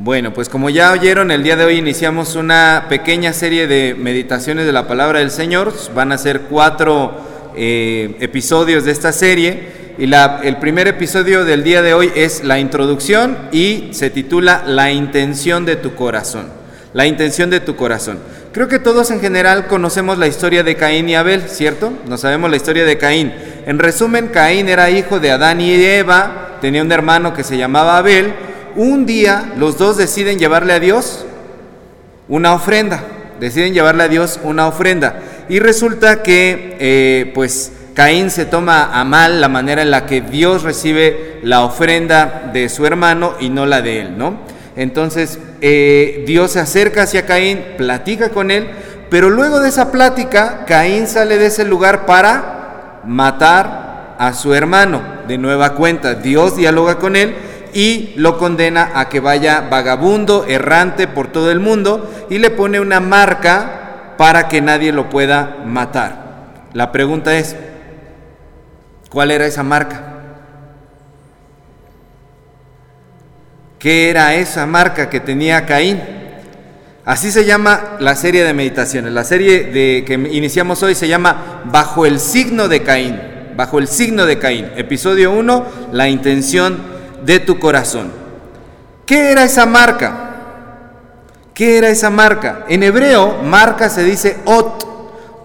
Bueno, pues como ya oyeron, el día de hoy iniciamos una pequeña serie de meditaciones de la palabra del Señor. Van a ser cuatro eh, episodios de esta serie. Y la, el primer episodio del día de hoy es la introducción y se titula La intención de tu corazón. La intención de tu corazón. Creo que todos en general conocemos la historia de Caín y Abel, ¿cierto? No sabemos la historia de Caín. En resumen, Caín era hijo de Adán y Eva, tenía un hermano que se llamaba Abel un día los dos deciden llevarle a Dios una ofrenda, deciden llevarle a Dios una ofrenda. Y resulta que eh, pues Caín se toma a mal la manera en la que Dios recibe la ofrenda de su hermano y no la de él, ¿no? Entonces eh, Dios se acerca hacia Caín, platica con él, pero luego de esa plática, Caín sale de ese lugar para matar a su hermano de nueva cuenta. Dios dialoga con él y lo condena a que vaya vagabundo, errante por todo el mundo y le pone una marca para que nadie lo pueda matar. La pregunta es, ¿cuál era esa marca? ¿Qué era esa marca que tenía Caín? Así se llama la serie de meditaciones. La serie de, que iniciamos hoy se llama Bajo el signo de Caín. Bajo el signo de Caín. Episodio 1, la intención de tu corazón. ¿Qué era esa marca? ¿Qué era esa marca? En hebreo, marca se dice ot.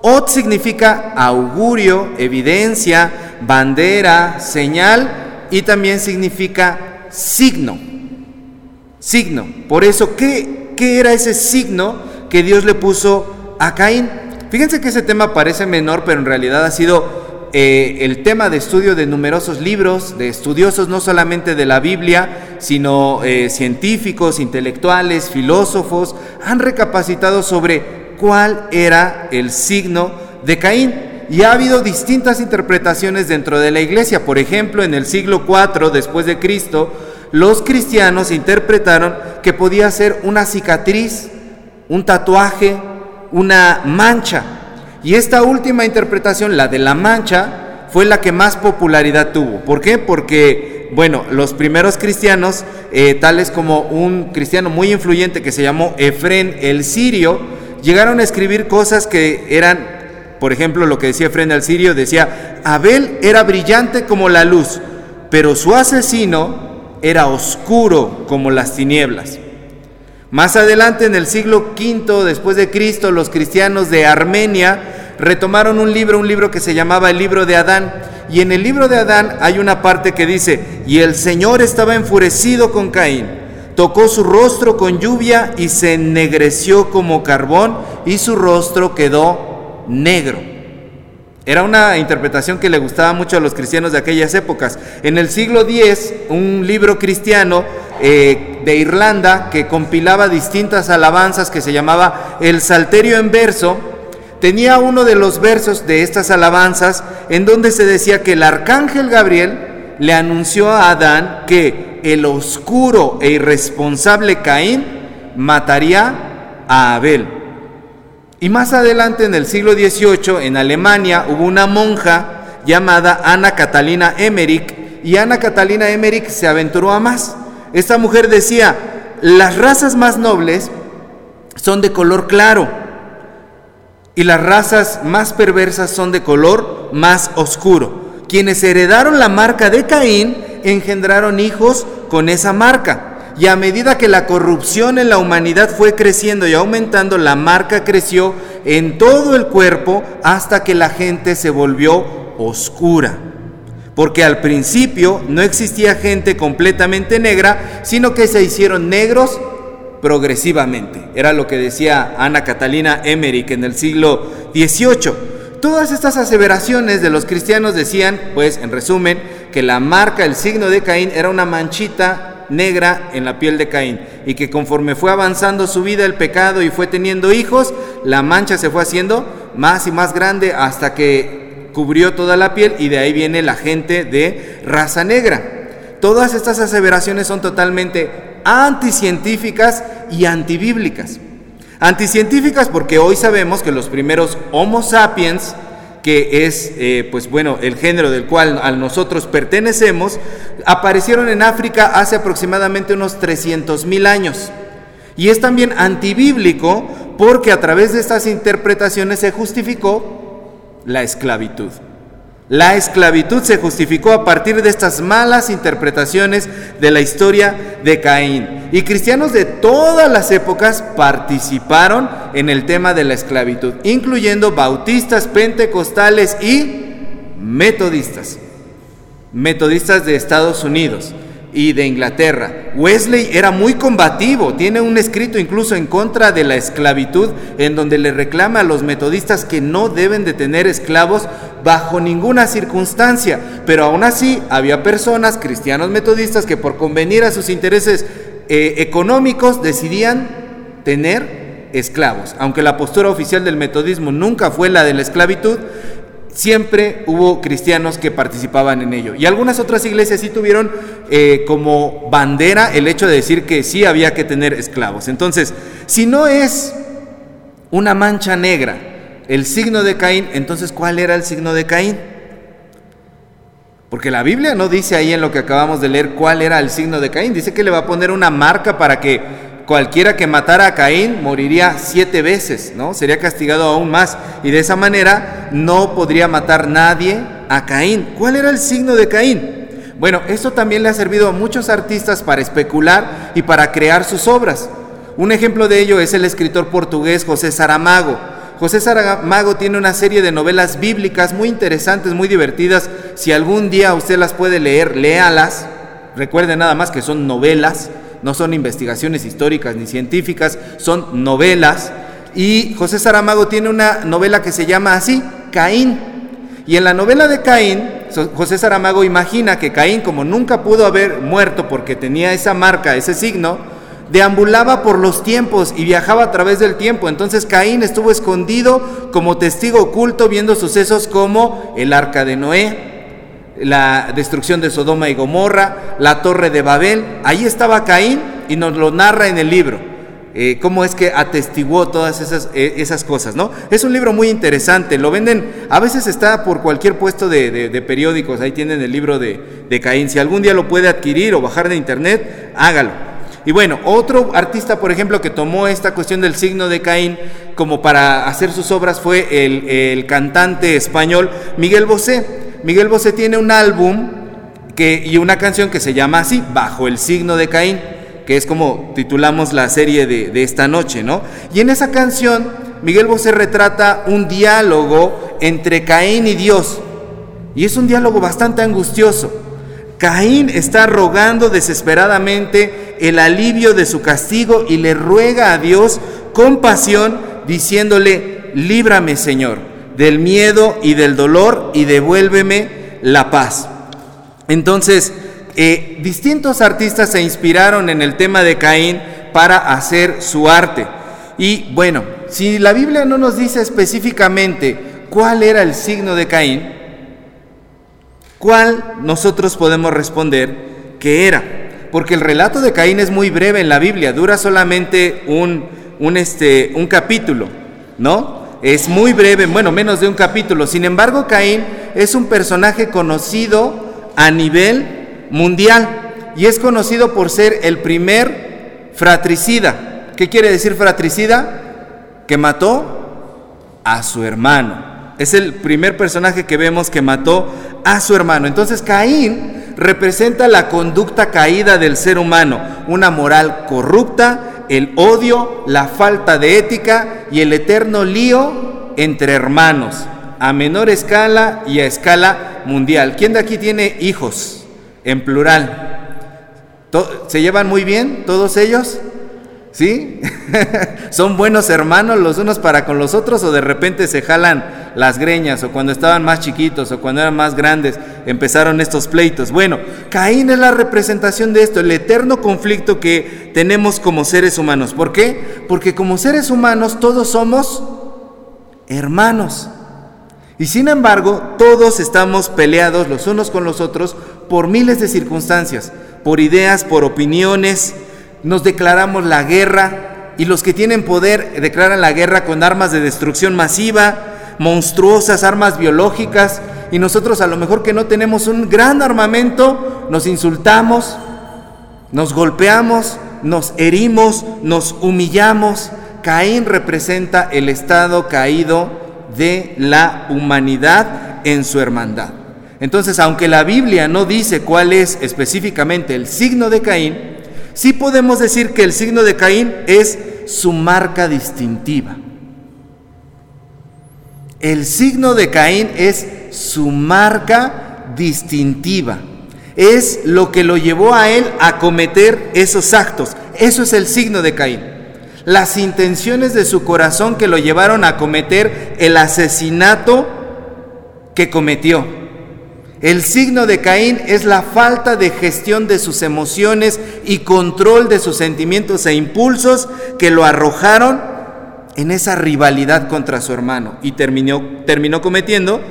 Ot significa augurio, evidencia, bandera, señal y también significa signo. Signo. Por eso, ¿qué, qué era ese signo que Dios le puso a Caín? Fíjense que ese tema parece menor, pero en realidad ha sido eh, el tema de estudio de numerosos libros, de estudiosos no solamente de la Biblia, sino eh, científicos, intelectuales, filósofos, han recapacitado sobre cuál era el signo de Caín. Y ha habido distintas interpretaciones dentro de la iglesia. Por ejemplo, en el siglo IV después de Cristo, los cristianos interpretaron que podía ser una cicatriz, un tatuaje, una mancha y esta última interpretación, la de la mancha, fue la que más popularidad tuvo. ¿Por qué? Porque, bueno, los primeros cristianos, eh, tales como un cristiano muy influyente que se llamó Efren el Sirio, llegaron a escribir cosas que eran, por ejemplo, lo que decía Efren el Sirio, decía, Abel era brillante como la luz, pero su asesino era oscuro como las tinieblas. Más adelante, en el siglo V después de Cristo, los cristianos de Armenia retomaron un libro, un libro que se llamaba el libro de Adán. Y en el libro de Adán hay una parte que dice, y el Señor estaba enfurecido con Caín, tocó su rostro con lluvia y se ennegreció como carbón y su rostro quedó negro. Era una interpretación que le gustaba mucho a los cristianos de aquellas épocas. En el siglo X, un libro cristiano eh, de Irlanda que compilaba distintas alabanzas que se llamaba El Salterio en Verso, tenía uno de los versos de estas alabanzas en donde se decía que el arcángel Gabriel le anunció a Adán que el oscuro e irresponsable Caín mataría a Abel. Y más adelante en el siglo XVIII en Alemania hubo una monja llamada Ana Catalina Emmerich y Ana Catalina Emmerich se aventuró a más esta mujer decía, las razas más nobles son de color claro y las razas más perversas son de color más oscuro. Quienes heredaron la marca de Caín engendraron hijos con esa marca. Y a medida que la corrupción en la humanidad fue creciendo y aumentando, la marca creció en todo el cuerpo hasta que la gente se volvió oscura porque al principio no existía gente completamente negra, sino que se hicieron negros progresivamente. Era lo que decía Ana Catalina Emmerich en el siglo XVIII. Todas estas aseveraciones de los cristianos decían, pues en resumen, que la marca, el signo de Caín era una manchita negra en la piel de Caín y que conforme fue avanzando su vida el pecado y fue teniendo hijos, la mancha se fue haciendo más y más grande hasta que cubrió toda la piel y de ahí viene la gente de raza negra. Todas estas aseveraciones son totalmente anticientíficas y antibíblicas. Anticientíficas porque hoy sabemos que los primeros Homo sapiens que es, eh, pues bueno, el género del cual a nosotros pertenecemos, aparecieron en África hace aproximadamente unos 300 mil años. Y es también antibíblico porque a través de estas interpretaciones se justificó la esclavitud. La esclavitud se justificó a partir de estas malas interpretaciones de la historia de Caín. Y cristianos de todas las épocas participaron en el tema de la esclavitud, incluyendo bautistas, pentecostales y metodistas. Metodistas de Estados Unidos y de Inglaterra. Wesley era muy combativo, tiene un escrito incluso en contra de la esclavitud, en donde le reclama a los metodistas que no deben de tener esclavos bajo ninguna circunstancia. Pero aún así había personas, cristianos metodistas, que por convenir a sus intereses eh, económicos decidían tener esclavos. Aunque la postura oficial del metodismo nunca fue la de la esclavitud, siempre hubo cristianos que participaban en ello. Y algunas otras iglesias sí tuvieron eh, como bandera el hecho de decir que sí había que tener esclavos. Entonces, si no es una mancha negra el signo de Caín, entonces ¿cuál era el signo de Caín? Porque la Biblia no dice ahí en lo que acabamos de leer cuál era el signo de Caín. Dice que le va a poner una marca para que cualquiera que matara a Caín moriría siete veces, ¿no? Sería castigado aún más. Y de esa manera no podría matar nadie a Caín. ¿Cuál era el signo de Caín? Bueno, esto también le ha servido a muchos artistas para especular y para crear sus obras. Un ejemplo de ello es el escritor portugués José Saramago. José Saramago tiene una serie de novelas bíblicas muy interesantes, muy divertidas. Si algún día usted las puede leer, léalas. Recuerde nada más que son novelas no son investigaciones históricas ni científicas, son novelas. Y José Saramago tiene una novela que se llama así, Caín. Y en la novela de Caín, José Saramago imagina que Caín, como nunca pudo haber muerto porque tenía esa marca, ese signo, deambulaba por los tiempos y viajaba a través del tiempo. Entonces Caín estuvo escondido como testigo oculto viendo sucesos como el arca de Noé, la destrucción de Sodoma y Gomorra, la torre de Babel. Ahí estaba Caín y nos lo narra en el libro. Eh, cómo es que atestiguó todas esas, eh, esas, cosas, ¿no? Es un libro muy interesante, lo venden, a veces está por cualquier puesto de, periódicos, ahí tienen el libro de, de, Caín, si algún día lo puede adquirir o bajar de internet, hágalo. Y bueno, otro artista, por ejemplo, que tomó esta cuestión del signo de Caín como para hacer sus obras fue el, el cantante español Miguel Bosé. Miguel Bosé tiene un álbum que, y una canción que se llama así, Bajo el signo de Caín, que es como titulamos la serie de, esta noche, ¿no? Y en esa canción, Miguel Bosé retrata un diálogo entre Caín y Dios. Y es un diálogo bastante angustioso. Caín está rogando desesperadamente el alivio de su castigo y le ruega a Dios con pasión, diciéndole, líbrame Señor del miedo y del dolor y devuélveme la paz. Entonces, eh, distintos artistas se inspiraron en el tema de Caín para hacer su arte. Y bueno, si la Biblia no nos dice específicamente cuál era el signo de Caín, ¿cuál nosotros podemos responder que era? Porque el relato de Caín es muy breve en la Biblia, dura solamente un, un, este, un capítulo, ¿no? es muy breve, bueno, menos de un capítulo. Sin embargo, Caín es un personaje conocido a nivel mundial y es conocido por ser el primer fratricida. ¿Qué quiere decir fratricida? Que mató a su hermano. Es el primer personaje que vemos que mató a su hermano. Entonces Caín representa la conducta caída del ser humano, una moral corrupta el odio, la falta de ética y el eterno lío entre hermanos, a menor escala y a escala mundial. ¿Quién de aquí tiene hijos en plural? ¿Se llevan muy bien todos ellos? ¿Sí? ¿Son buenos hermanos los unos para con los otros o de repente se jalan las greñas o cuando estaban más chiquitos o cuando eran más grandes empezaron estos pleitos? Bueno, Caín es la representación de esto, el eterno conflicto que tenemos como seres humanos. ¿Por qué? Porque como seres humanos todos somos hermanos. Y sin embargo, todos estamos peleados los unos con los otros por miles de circunstancias, por ideas, por opiniones, nos declaramos la guerra y los que tienen poder declaran la guerra con armas de destrucción masiva, monstruosas armas biológicas y nosotros a lo mejor que no tenemos un gran armamento, nos insultamos, nos golpeamos, nos herimos, nos humillamos. Caín representa el estado caído de la humanidad en su hermandad. Entonces, aunque la Biblia no dice cuál es específicamente el signo de Caín, sí podemos decir que el signo de Caín es su marca distintiva. El signo de Caín es su marca distintiva. Es lo que lo llevó a él a cometer esos actos. Eso es el signo de Caín. Las intenciones de su corazón que lo llevaron a cometer el asesinato que cometió. El signo de Caín es la falta de gestión de sus emociones y control de sus sentimientos e impulsos que lo arrojaron en esa rivalidad contra su hermano y terminó, terminó cometiendo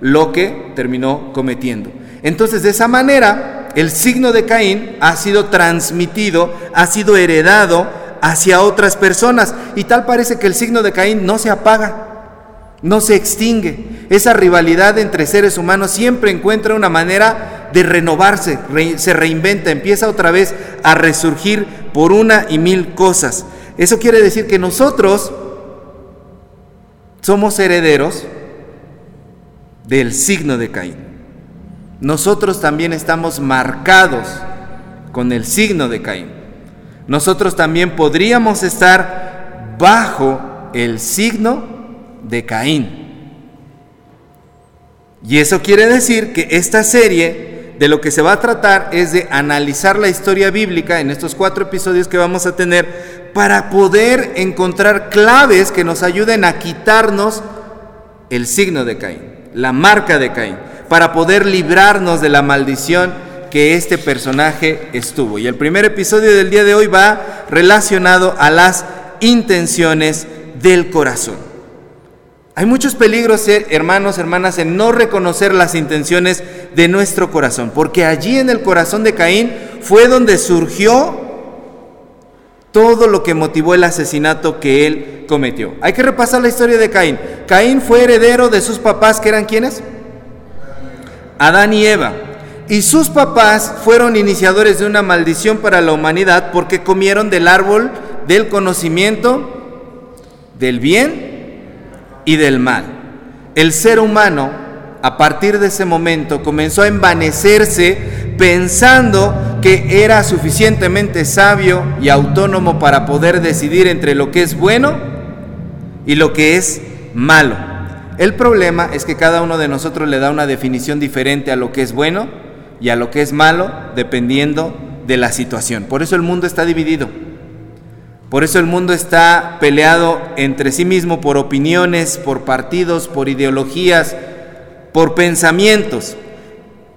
lo que terminó cometiendo. Entonces, de esa manera, el signo de Caín ha sido transmitido, ha sido heredado hacia otras personas. Y tal parece que el signo de Caín no se apaga, no se extingue. Esa rivalidad entre seres humanos siempre encuentra una manera de renovarse, se reinventa, empieza otra vez a resurgir por una y mil cosas. Eso quiere decir que nosotros somos herederos del signo de Caín nosotros también estamos marcados con el signo de Caín. Nosotros también podríamos estar bajo el signo de Caín. Y eso quiere decir que esta serie de lo que se va a tratar es de analizar la historia bíblica en estos cuatro episodios que vamos a tener para poder encontrar claves que nos ayuden a quitarnos el signo de Caín, la marca de Caín para poder librarnos de la maldición que este personaje estuvo. Y el primer episodio del día de hoy va relacionado a las intenciones del corazón. Hay muchos peligros, eh, hermanos, hermanas, en no reconocer las intenciones de nuestro corazón, porque allí en el corazón de Caín fue donde surgió todo lo que motivó el asesinato que él cometió. Hay que repasar la historia de Caín. Caín fue heredero de sus papás, que eran quienes? Adán y Eva. Y sus papás fueron iniciadores de una maldición para la humanidad porque comieron del árbol del conocimiento del bien y del mal. El ser humano, a partir de ese momento, comenzó a envanecerse pensando que era suficientemente sabio y autónomo para poder decidir entre lo que es bueno y lo que es malo. El problema es que cada uno de nosotros le da una definición diferente a lo que es bueno y a lo que es malo, dependiendo de la situación. Por eso el mundo está dividido. Por eso el mundo está peleado entre sí mismo por opiniones, por partidos, por ideologías, por pensamientos.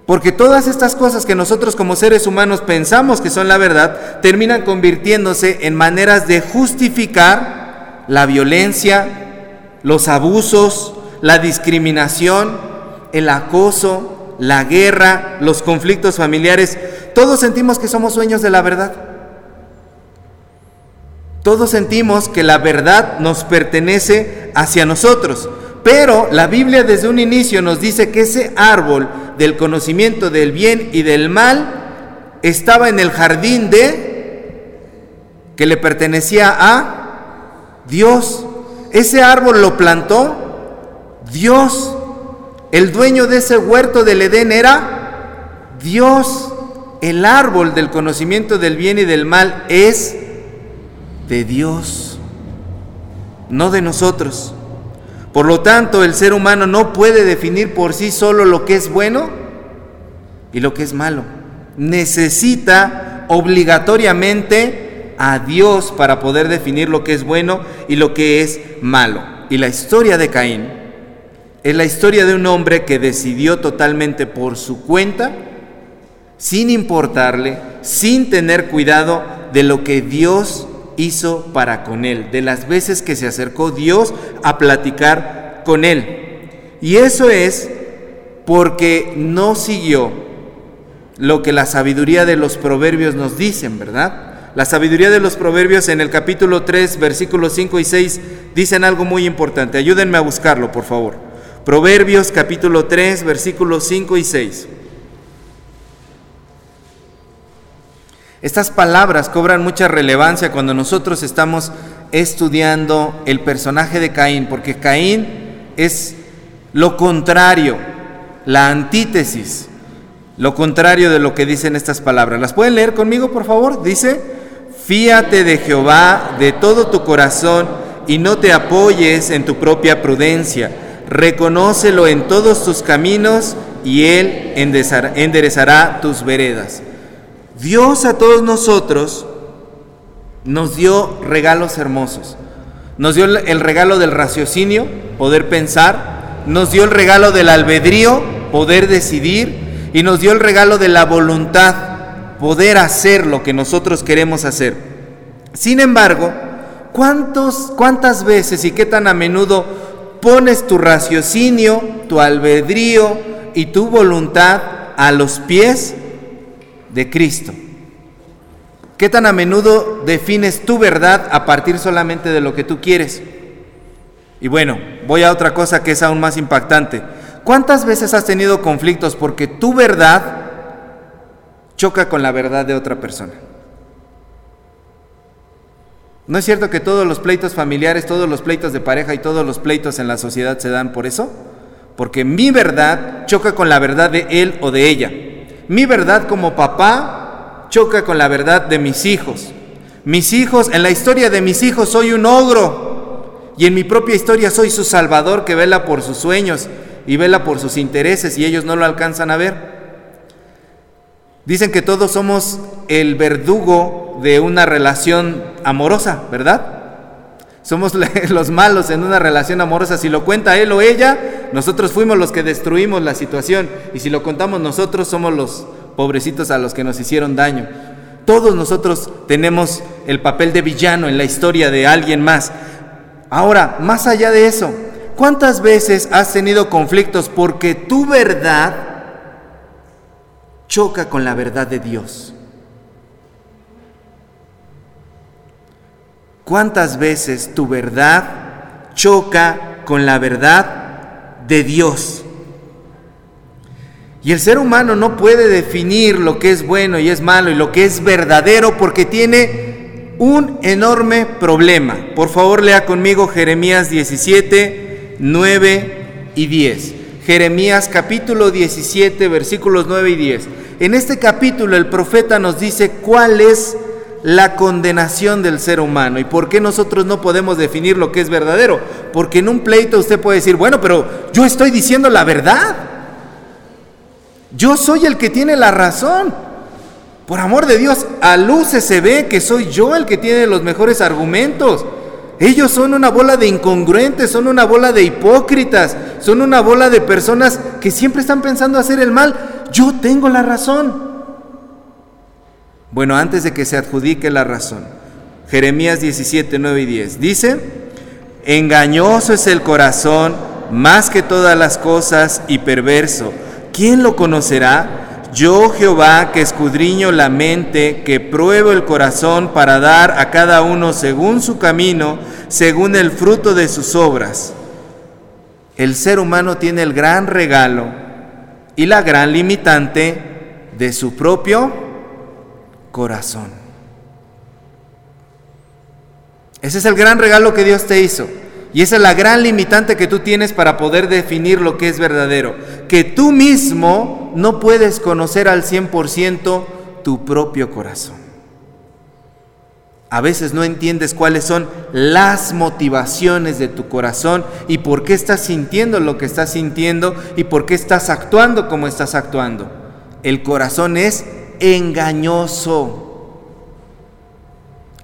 Porque todas estas cosas que nosotros como seres humanos pensamos que son la verdad, terminan convirtiéndose en maneras de justificar la violencia, los abusos, la discriminación, el acoso, la guerra, los conflictos familiares, todos sentimos que somos sueños de la verdad. Todos sentimos que la verdad nos pertenece hacia nosotros. Pero la Biblia desde un inicio nos dice que ese árbol del conocimiento del bien y del mal estaba en el jardín de que le pertenecía a Dios. Ese árbol lo plantó Dios, el dueño de ese huerto del Edén era Dios. El árbol del conocimiento del bien y del mal es de Dios, no de nosotros. Por lo tanto, el ser humano no puede definir por sí solo lo que es bueno y lo que es malo. Necesita obligatoriamente a Dios para poder definir lo que es bueno y lo que es malo. Y la historia de Caín es la historia de un hombre que decidió totalmente por su cuenta, sin importarle, sin tener cuidado de lo que Dios hizo para con él, de las veces que se acercó Dios a platicar con él. Y eso es porque no siguió lo que la sabiduría de los proverbios nos dicen, ¿verdad? la sabiduría de los proverbios en el capítulo 3, versículos 5 y 6 dicen algo muy importante. Ayúdenme a buscarlo, por favor. Proverbios capítulo 3, versículos 5 y 6. Estas palabras cobran mucha relevancia cuando nosotros estamos estudiando el personaje de Caín, porque Caín es lo contrario, la antítesis, lo contrario de lo que dicen estas palabras. ¿Las pueden leer conmigo, por favor? Dice, fíate de Jehová de todo tu corazón y no te apoyes en tu propia prudencia. Reconócelo en todos tus caminos y Él enderezará tus veredas. Dios a todos nosotros nos dio regalos hermosos. Nos dio el regalo del raciocinio, poder pensar. Nos dio el regalo del albedrío, poder decidir. Y nos dio el regalo de la voluntad, poder hacer lo que nosotros queremos hacer. Sin embargo, ¿cuántos, ¿cuántas veces y qué tan a menudo pones tu raciocinio, tu albedrío y tu voluntad a los pies de Cristo. ¿Qué tan a menudo defines tu verdad a partir solamente de lo que tú quieres? Y bueno, voy a otra cosa que es aún más impactante. ¿Cuántas veces has tenido conflictos porque tu verdad choca con la verdad de otra persona? ¿No es cierto que todos los pleitos familiares, todos los pleitos de pareja y todos los pleitos en la sociedad se dan por eso? Porque mi verdad choca con la verdad de él o de ella. Mi verdad como papá choca con la verdad de mis hijos. Mis hijos, en la historia de mis hijos soy un ogro y en mi propia historia soy su salvador que vela por sus sueños y vela por sus intereses y ellos no lo alcanzan a ver. Dicen que todos somos el verdugo de una relación amorosa, ¿verdad? Somos los malos en una relación amorosa. Si lo cuenta él o ella, nosotros fuimos los que destruimos la situación. Y si lo contamos nosotros, somos los pobrecitos a los que nos hicieron daño. Todos nosotros tenemos el papel de villano en la historia de alguien más. Ahora, más allá de eso, ¿cuántas veces has tenido conflictos porque tu verdad choca con la verdad de Dios? ¿Cuántas veces tu verdad choca con la verdad de Dios? Y el ser humano no puede definir lo que es bueno y es malo y lo que es verdadero porque tiene un enorme problema. Por favor, lea conmigo Jeremías 17, 9 y 10. Jeremías capítulo 17, versículos 9 y 10. En este capítulo el profeta nos dice cuál es la condenación del ser humano. ¿Y por qué nosotros no podemos definir lo que es verdadero? Porque en un pleito usted puede decir, bueno, pero yo estoy diciendo la verdad. Yo soy el que tiene la razón. Por amor de Dios, a luces se ve que soy yo el que tiene los mejores argumentos. Ellos son una bola de incongruentes, son una bola de hipócritas, son una bola de personas que siempre están pensando hacer el mal. Yo tengo la razón. Bueno, antes de que se adjudique la razón, Jeremías 17, 9 y 10 dice, engañoso es el corazón más que todas las cosas y perverso. ¿Quién lo conocerá? Yo Jehová que escudriño la mente, que pruebo el corazón para dar a cada uno según su camino, según el fruto de sus obras. El ser humano tiene el gran regalo y la gran limitante de su propio corazón. Ese es el gran regalo que Dios te hizo. Y esa es la gran limitante que tú tienes para poder definir lo que es verdadero. Que tú mismo no puedes conocer al 100% tu propio corazón. A veces no entiendes cuáles son las motivaciones de tu corazón y por qué estás sintiendo lo que estás sintiendo y por qué estás actuando como estás actuando. El corazón es engañoso.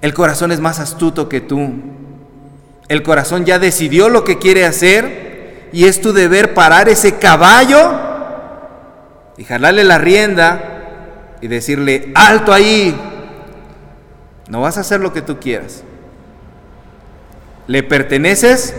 El corazón es más astuto que tú. El corazón ya decidió lo que quiere hacer y es tu deber parar ese caballo y jalarle la rienda y decirle, alto ahí. No vas a hacer lo que tú quieras. Le perteneces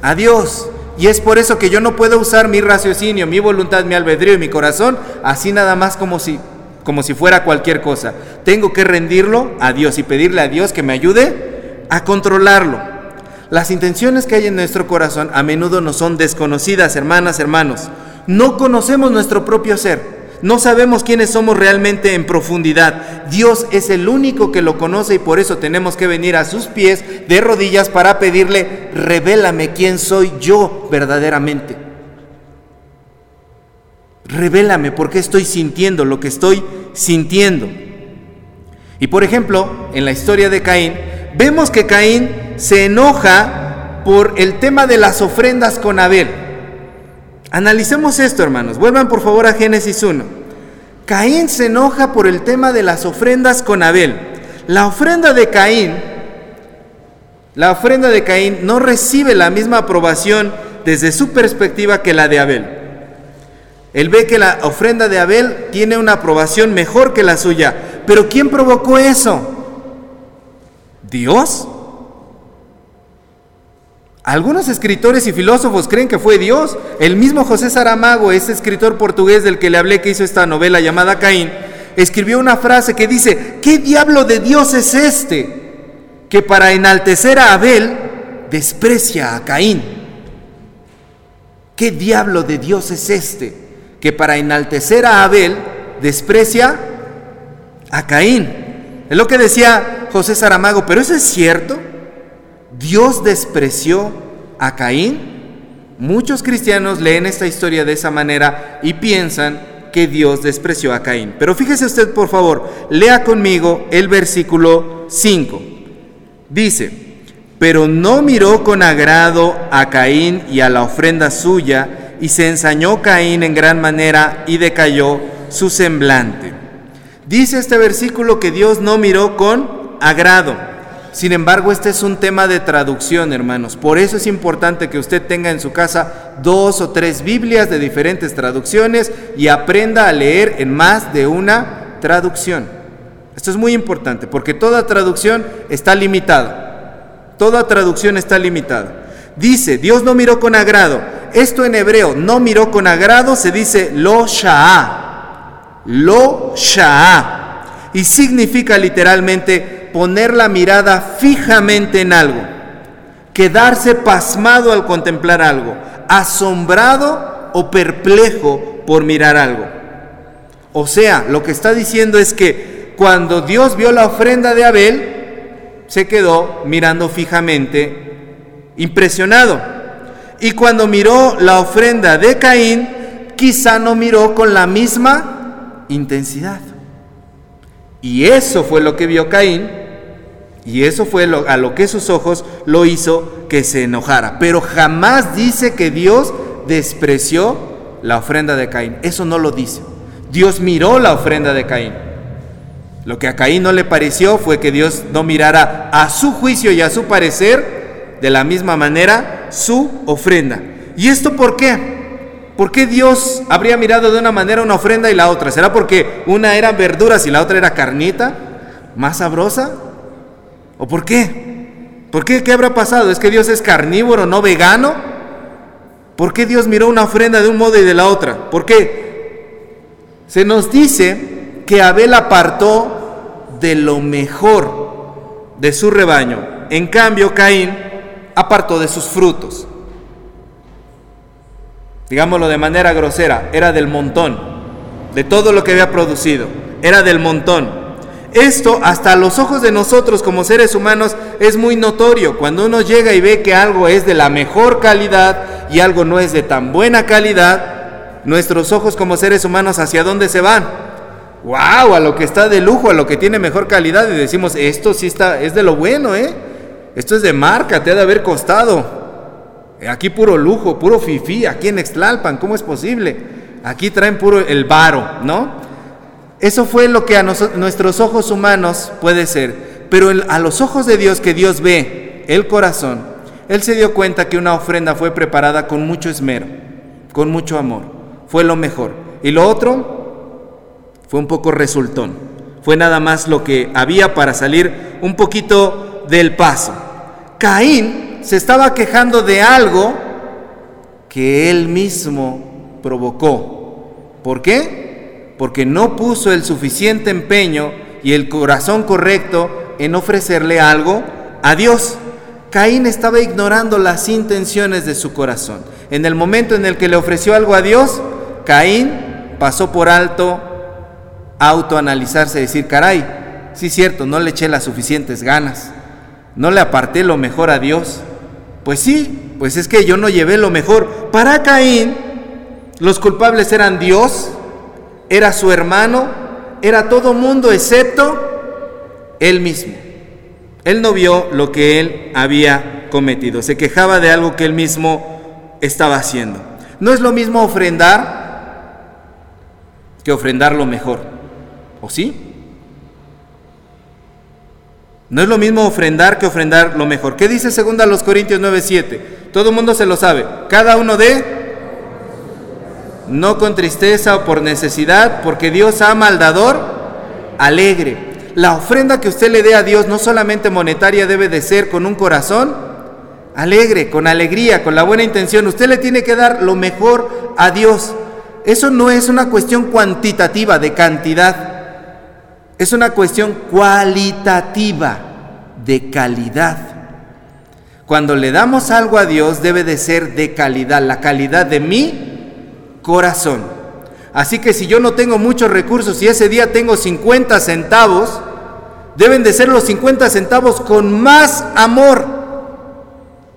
a Dios. Y es por eso que yo no puedo usar mi raciocinio, mi voluntad, mi albedrío y mi corazón así nada más como si como si fuera cualquier cosa. Tengo que rendirlo a Dios y pedirle a Dios que me ayude a controlarlo. Las intenciones que hay en nuestro corazón a menudo no son desconocidas, hermanas, hermanos. No conocemos nuestro propio ser. No sabemos quiénes somos realmente en profundidad. Dios es el único que lo conoce y por eso tenemos que venir a sus pies de rodillas para pedirle, revélame quién soy yo verdaderamente. Revélame por qué estoy sintiendo lo que estoy sintiendo. Y por ejemplo, en la historia de Caín, vemos que Caín se enoja por el tema de las ofrendas con Abel. Analicemos esto, hermanos. Vuelvan por favor a Génesis 1. Caín se enoja por el tema de las ofrendas con Abel. La ofrenda de Caín, la ofrenda de Caín no recibe la misma aprobación desde su perspectiva que la de Abel. Él ve que la ofrenda de Abel tiene una aprobación mejor que la suya. Pero ¿quién provocó eso? ¿Dios? Algunos escritores y filósofos creen que fue Dios. El mismo José Saramago, ese escritor portugués del que le hablé que hizo esta novela llamada Caín, escribió una frase que dice, ¿qué diablo de Dios es este que para enaltecer a Abel desprecia a Caín? ¿Qué diablo de Dios es este que para enaltecer a Abel desprecia a Caín? Es lo que decía José Saramago, pero eso es cierto. Dios despreció a Caín. Muchos cristianos leen esta historia de esa manera y piensan que Dios despreció a Caín. Pero fíjese usted, por favor, lea conmigo el versículo 5. Dice, pero no miró con agrado a Caín y a la ofrenda suya, y se ensañó Caín en gran manera y decayó su semblante. Dice este versículo que Dios no miró con agrado. Sin embargo, este es un tema de traducción, hermanos. Por eso es importante que usted tenga en su casa dos o tres Biblias de diferentes traducciones y aprenda a leer en más de una traducción. Esto es muy importante porque toda traducción está limitada. Toda traducción está limitada. Dice, Dios no miró con agrado. Esto en hebreo, no miró con agrado, se dice lo sha'a. Lo sha'a. Y significa literalmente poner la mirada fijamente en algo, quedarse pasmado al contemplar algo, asombrado o perplejo por mirar algo. O sea, lo que está diciendo es que cuando Dios vio la ofrenda de Abel, se quedó mirando fijamente, impresionado. Y cuando miró la ofrenda de Caín, quizá no miró con la misma intensidad. Y eso fue lo que vio Caín y eso fue a lo que sus ojos lo hizo que se enojara. Pero jamás dice que Dios despreció la ofrenda de Caín. Eso no lo dice. Dios miró la ofrenda de Caín. Lo que a Caín no le pareció fue que Dios no mirara a su juicio y a su parecer de la misma manera su ofrenda. ¿Y esto por qué? ¿Por qué Dios habría mirado de una manera una ofrenda y la otra? ¿Será porque una era verduras y la otra era carnita? ¿Más sabrosa? ¿O por qué? ¿Por qué? ¿Qué habrá pasado? ¿Es que Dios es carnívoro, no vegano? ¿Por qué Dios miró una ofrenda de un modo y de la otra? ¿Por qué? Se nos dice que Abel apartó de lo mejor de su rebaño. En cambio, Caín apartó de sus frutos digámoslo de manera grosera, era del montón, de todo lo que había producido, era del montón. Esto hasta los ojos de nosotros como seres humanos es muy notorio. Cuando uno llega y ve que algo es de la mejor calidad y algo no es de tan buena calidad, nuestros ojos como seres humanos hacia dónde se van? ¡Wow! A lo que está de lujo, a lo que tiene mejor calidad y decimos, esto sí está, es de lo bueno, ¿eh? Esto es de marca, te ha de haber costado. Aquí puro lujo, puro fifí, aquí en Extlalpan, ¿cómo es posible? Aquí traen puro el varo, ¿no? Eso fue lo que a nuestros ojos humanos puede ser, pero a los ojos de Dios que Dios ve el corazón, Él se dio cuenta que una ofrenda fue preparada con mucho esmero, con mucho amor, fue lo mejor. Y lo otro fue un poco resultón, fue nada más lo que había para salir un poquito del paso. Caín se estaba quejando de algo que él mismo provocó. ¿Por qué? Porque no puso el suficiente empeño y el corazón correcto en ofrecerle algo a Dios. Caín estaba ignorando las intenciones de su corazón. En el momento en el que le ofreció algo a Dios, Caín pasó por alto autoanalizarse y decir, caray, sí cierto, no le eché las suficientes ganas, no le aparté lo mejor a Dios. Pues sí, pues es que yo no llevé lo mejor. Para Caín, los culpables eran Dios, era su hermano, era todo mundo excepto él mismo. Él no vio lo que él había cometido, se quejaba de algo que él mismo estaba haciendo. No es lo mismo ofrendar que ofrendar lo mejor, ¿o sí? No es lo mismo ofrendar que ofrendar lo mejor. ¿Qué dice segunda los Corintios 9:7? Todo el mundo se lo sabe. Cada uno de no con tristeza o por necesidad, porque Dios ama al dador alegre la ofrenda que usted le dé a Dios, no solamente monetaria, debe de ser con un corazón alegre, con alegría, con la buena intención. Usted le tiene que dar lo mejor a Dios. Eso no es una cuestión cuantitativa de cantidad, es una cuestión cualitativa de calidad. Cuando le damos algo a Dios debe de ser de calidad, la calidad de mi corazón. Así que si yo no tengo muchos recursos y ese día tengo 50 centavos, deben de ser los 50 centavos con más amor.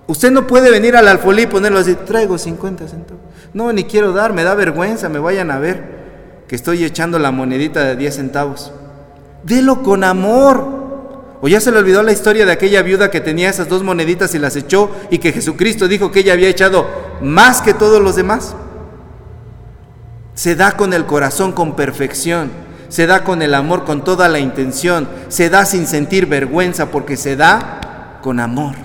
Usted no puede venir al alfolí y ponerlo así, traigo 50 centavos. No, ni quiero dar, me da vergüenza, me vayan a ver que estoy echando la monedita de 10 centavos. Delo con amor. ¿O ya se le olvidó la historia de aquella viuda que tenía esas dos moneditas y las echó y que Jesucristo dijo que ella había echado más que todos los demás? Se da con el corazón con perfección se da con el amor, con toda la intención, se da sin sentir vergüenza porque se da con amor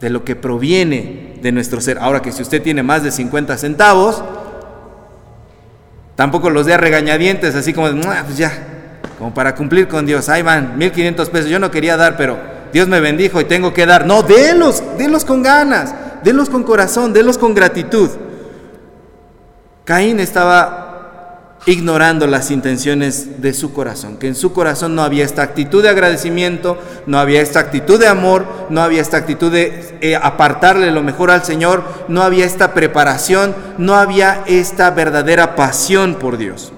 de lo que proviene de nuestro ser. Ahora que si usted tiene más de 50 centavos, tampoco los dé a regañadientes, así como, pues ya, como para cumplir con Dios. Ahí van, 1500 pesos. Yo no quería dar, pero Dios me bendijo y tengo que dar. No, délos, délos con ganas, délos con corazón, délos con gratitud. Caín estaba ignorando las intenciones de su corazón, que en su corazón no había esta actitud de agradecimiento, no había esta actitud de amor, no había esta actitud de eh, apartarle lo mejor al Señor, no había esta preparación, no había esta verdadera pasión por Dios.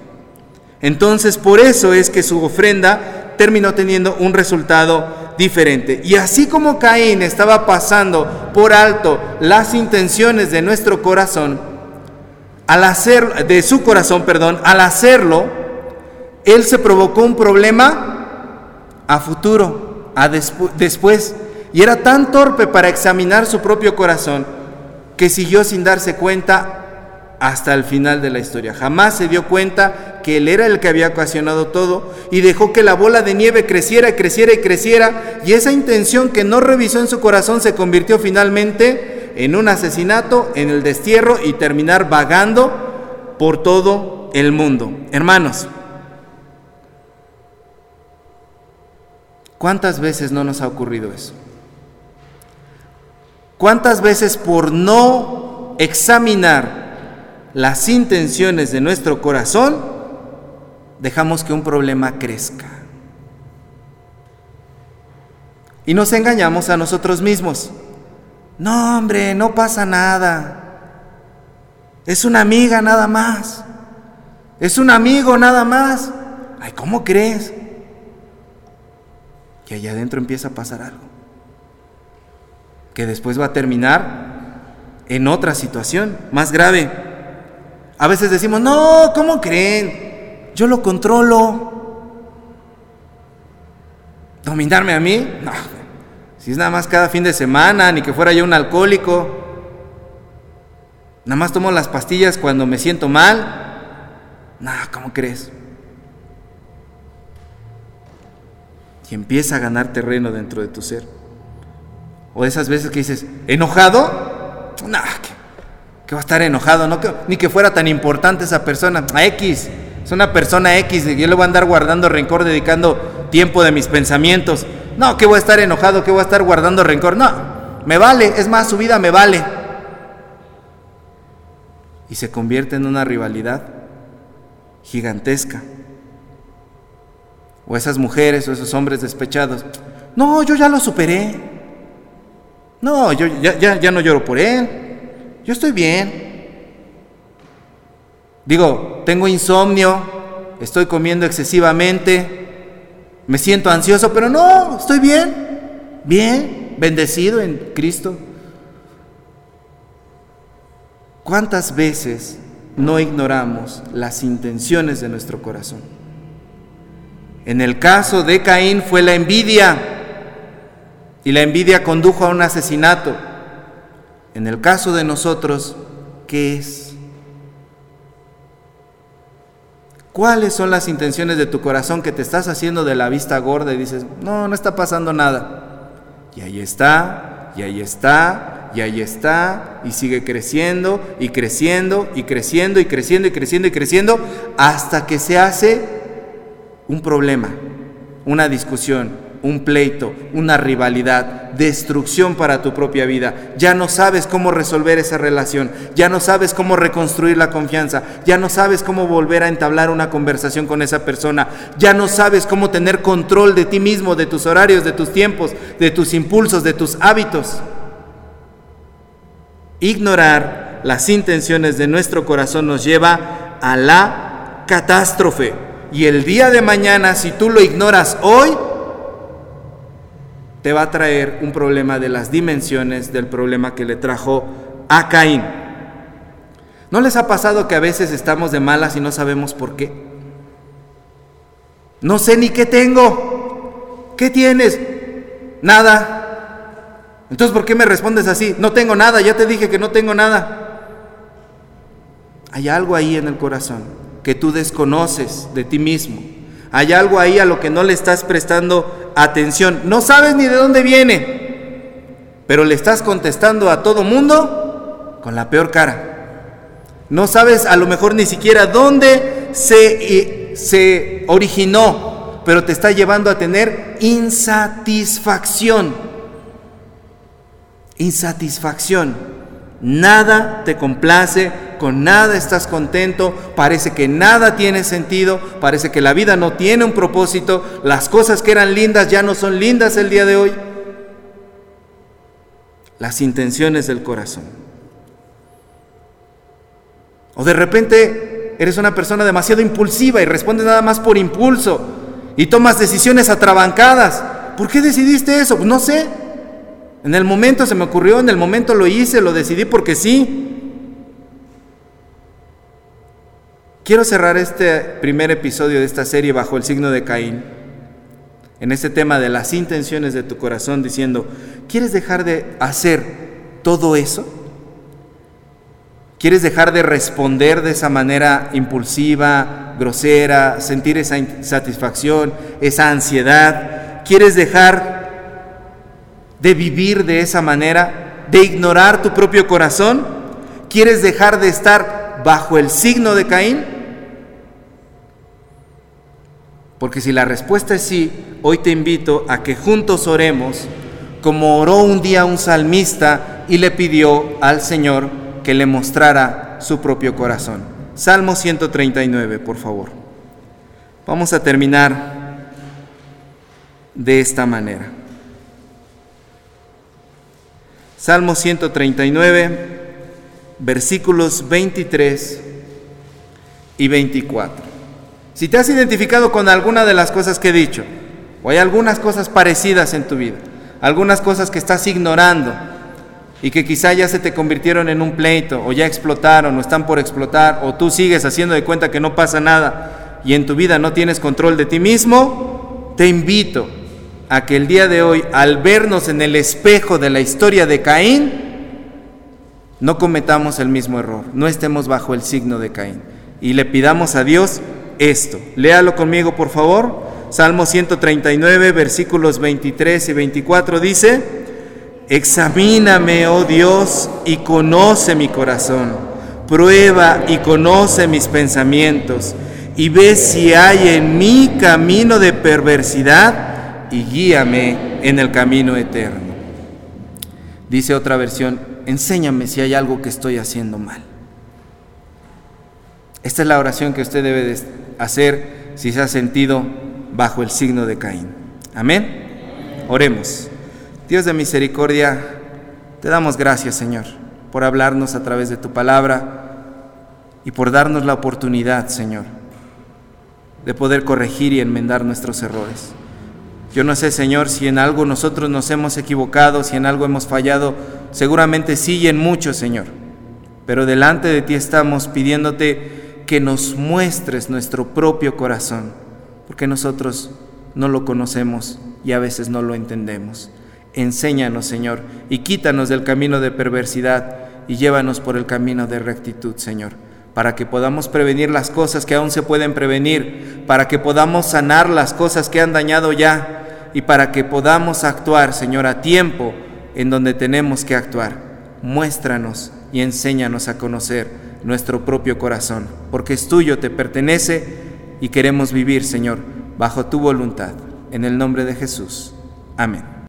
Entonces por eso es que su ofrenda terminó teniendo un resultado diferente. Y así como Caín estaba pasando por alto las intenciones de nuestro corazón, al hacer, de su corazón, perdón, al hacerlo, él se provocó un problema a futuro, a después. Y era tan torpe para examinar su propio corazón que siguió sin darse cuenta hasta el final de la historia. Jamás se dio cuenta que él era el que había ocasionado todo y dejó que la bola de nieve creciera y creciera y creciera y esa intención que no revisó en su corazón se convirtió finalmente en un asesinato, en el destierro y terminar vagando por todo el mundo. Hermanos, ¿cuántas veces no nos ha ocurrido eso? ¿Cuántas veces por no examinar las intenciones de nuestro corazón, dejamos que un problema crezca? Y nos engañamos a nosotros mismos. No, hombre, no pasa nada. Es una amiga nada más. Es un amigo nada más. Ay, ¿cómo crees? Que allá adentro empieza a pasar algo. Que después va a terminar en otra situación más grave. A veces decimos, no, ¿cómo creen? Yo lo controlo. ¿Dominarme a mí? No, si es nada más cada fin de semana, ni que fuera yo un alcohólico. Nada más tomo las pastillas cuando me siento mal. No, ¿cómo crees? Y empieza a ganar terreno dentro de tu ser. O esas veces que dices, ¿enojado? No, que, va a estar enojado, no ni que fuera tan importante esa persona. A X, es una persona X, yo le voy a andar guardando rencor, dedicando tiempo de mis pensamientos. No, que voy a estar enojado, que voy a estar guardando rencor. No, me vale, es más, su vida me vale. Y se convierte en una rivalidad gigantesca. O esas mujeres o esos hombres despechados. No, yo ya lo superé. No, yo ya, ya, ya no lloro por él. Yo estoy bien. Digo, tengo insomnio, estoy comiendo excesivamente, me siento ansioso, pero no, estoy bien, bien, bendecido en Cristo. ¿Cuántas veces no ignoramos las intenciones de nuestro corazón? En el caso de Caín fue la envidia y la envidia condujo a un asesinato. En el caso de nosotros, ¿qué es? ¿Cuáles son las intenciones de tu corazón que te estás haciendo de la vista gorda y dices, no, no está pasando nada? Y ahí está, y ahí está, y ahí está, y sigue creciendo, y creciendo, y creciendo, y creciendo, y creciendo, y creciendo, hasta que se hace un problema, una discusión, un pleito, una rivalidad, destrucción para tu propia vida. Ya no sabes cómo resolver esa relación, ya no sabes cómo reconstruir la confianza, ya no sabes cómo volver a entablar una conversación con esa persona, ya no sabes cómo tener control de ti mismo, de tus horarios, de tus tiempos, de tus impulsos, de tus hábitos. Ignorar las intenciones de nuestro corazón nos lleva a la catástrofe. Y el día de mañana, si tú lo ignoras hoy, te va a traer un problema de las dimensiones del problema que le trajo a Caín. ¿No les ha pasado que a veces estamos de malas y no sabemos por qué? No sé ni qué tengo. ¿Qué tienes? Nada. Entonces, ¿por qué me respondes así? No tengo nada, ya te dije que no tengo nada. Hay algo ahí en el corazón que tú desconoces de ti mismo. Hay algo ahí a lo que no le estás prestando atención. No sabes ni de dónde viene, pero le estás contestando a todo mundo con la peor cara. No sabes a lo mejor ni siquiera dónde se, se originó, pero te está llevando a tener insatisfacción. Insatisfacción. Nada te complace, con nada estás contento, parece que nada tiene sentido, parece que la vida no tiene un propósito, las cosas que eran lindas ya no son lindas el día de hoy. Las intenciones del corazón. O de repente eres una persona demasiado impulsiva y respondes nada más por impulso y tomas decisiones atrabancadas. ¿Por qué decidiste eso? no sé. En el momento se me ocurrió, en el momento lo hice, lo decidí porque sí. Quiero cerrar este primer episodio de esta serie bajo el signo de Caín, en este tema de las intenciones de tu corazón, diciendo, ¿quieres dejar de hacer todo eso? ¿Quieres dejar de responder de esa manera impulsiva, grosera, sentir esa insatisfacción, esa ansiedad? ¿Quieres dejar de vivir de esa manera, de ignorar tu propio corazón? ¿Quieres dejar de estar bajo el signo de Caín? Porque si la respuesta es sí, hoy te invito a que juntos oremos como oró un día un salmista y le pidió al Señor que le mostrara su propio corazón. Salmo 139, por favor. Vamos a terminar de esta manera. Salmo 139, versículos 23 y 24. Si te has identificado con alguna de las cosas que he dicho, o hay algunas cosas parecidas en tu vida, algunas cosas que estás ignorando y que quizá ya se te convirtieron en un pleito, o ya explotaron, o están por explotar, o tú sigues haciendo de cuenta que no pasa nada y en tu vida no tienes control de ti mismo, te invito a que el día de hoy, al vernos en el espejo de la historia de Caín, no cometamos el mismo error, no estemos bajo el signo de Caín. Y le pidamos a Dios esto. Léalo conmigo, por favor. Salmo 139, versículos 23 y 24 dice, Examíname, oh Dios, y conoce mi corazón. Prueba y conoce mis pensamientos, y ve si hay en mí camino de perversidad y guíame en el camino eterno. Dice otra versión, enséñame si hay algo que estoy haciendo mal. Esta es la oración que usted debe hacer si se ha sentido bajo el signo de Caín. Amén. Oremos. Dios de misericordia, te damos gracias, Señor, por hablarnos a través de tu palabra y por darnos la oportunidad, Señor, de poder corregir y enmendar nuestros errores. Yo no sé, Señor, si en algo nosotros nos hemos equivocado, si en algo hemos fallado, seguramente sí y en mucho, Señor. Pero delante de ti estamos pidiéndote que nos muestres nuestro propio corazón porque nosotros no lo conocemos y a veces no lo entendemos. Enséñanos, Señor, y quítanos del camino de perversidad y llévanos por el camino de rectitud, Señor, para que podamos prevenir las cosas que aún se pueden prevenir, para que podamos sanar las cosas que han dañado ya y para que podamos actuar, Señor, a tiempo en donde tenemos que actuar. Muéstranos y enséñanos a conocer nuestro propio corazón, porque es tuyo, te pertenece y queremos vivir, Señor, bajo tu voluntad. En el nombre de Jesús. Amén.